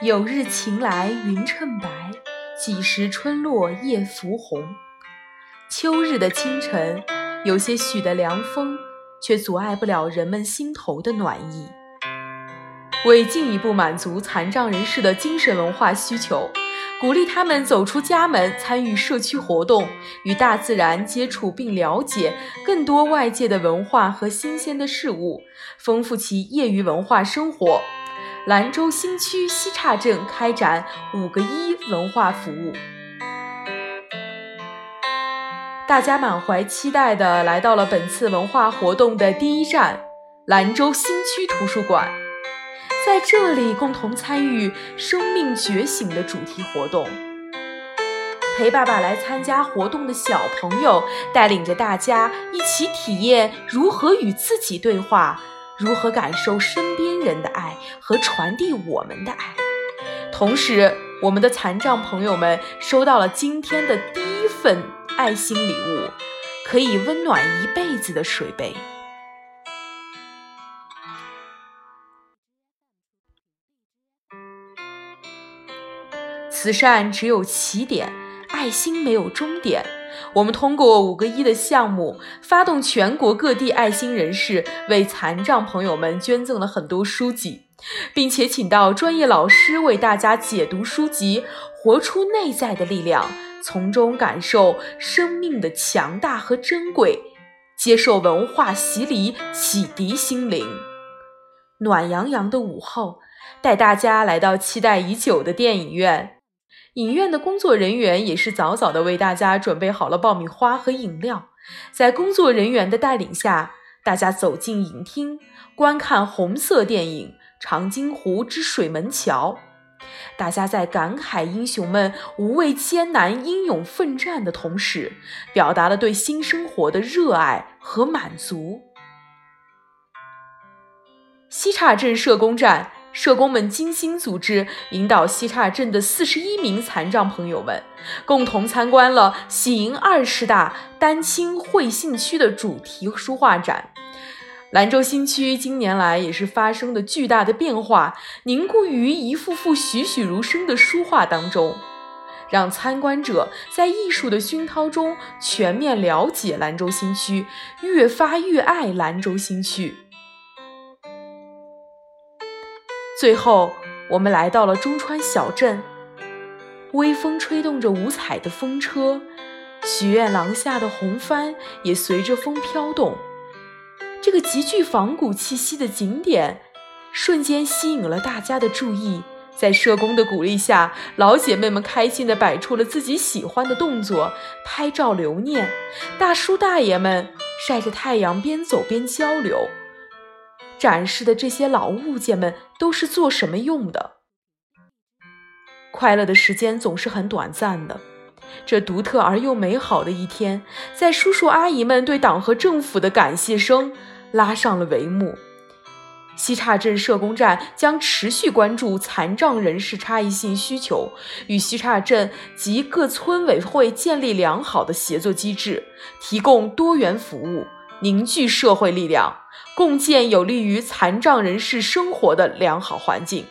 有日晴来云衬白，几时春落叶浮红。秋日的清晨，有些许的凉风，却阻碍不了人们心头的暖意。为进一步满足残障人士的精神文化需求，鼓励他们走出家门，参与社区活动，与大自然接触并了解更多外界的文化和新鲜的事物，丰富其业余文化生活。兰州新区西岔镇开展“五个一”文化服务，大家满怀期待地来到了本次文化活动的第一站——兰州新区图书馆。在这里共同参与生命觉醒的主题活动，陪爸爸来参加活动的小朋友带领着大家一起体验如何与自己对话，如何感受身边人的爱和传递我们的爱。同时，我们的残障朋友们收到了今天的第一份爱心礼物，可以温暖一辈子的水杯。慈善只有起点，爱心没有终点。我们通过五个一的项目，发动全国各地爱心人士为残障朋友们捐赠了很多书籍，并且请到专业老师为大家解读书籍，活出内在的力量，从中感受生命的强大和珍贵，接受文化洗礼，启迪心灵。暖洋洋的午后，带大家来到期待已久的电影院。影院的工作人员也是早早的为大家准备好了爆米花和饮料，在工作人员的带领下，大家走进影厅，观看红色电影《长津湖之水门桥》。大家在感慨英雄们无畏艰难、英勇奋战的同时，表达了对新生活的热爱和满足。西岔镇社工站。社工们精心组织，引导西岔镇的四十一名残障朋友们，共同参观了喜迎二十大丹青绘信区的主题书画展。兰州新区今年来也是发生了巨大的变化，凝固于一幅幅栩栩如生的书画当中，让参观者在艺术的熏陶中全面了解兰州新区，越发越爱兰州新区。最后，我们来到了中川小镇，微风吹动着五彩的风车，许愿廊下的红帆也随着风飘动。这个极具仿古气息的景点，瞬间吸引了大家的注意。在社工的鼓励下，老姐妹们开心地摆出了自己喜欢的动作，拍照留念。大叔大爷们晒着太阳，边走边交流。展示的这些老物件们都是做什么用的？快乐的时间总是很短暂的，这独特而又美好的一天，在叔叔阿姨们对党和政府的感谢声拉上了帷幕。西岔镇社工站将持续关注残障人士差异性需求，与西岔镇及各村委会建立良好的协作机制，提供多元服务。凝聚社会力量，共建有利于残障人士生活的良好环境。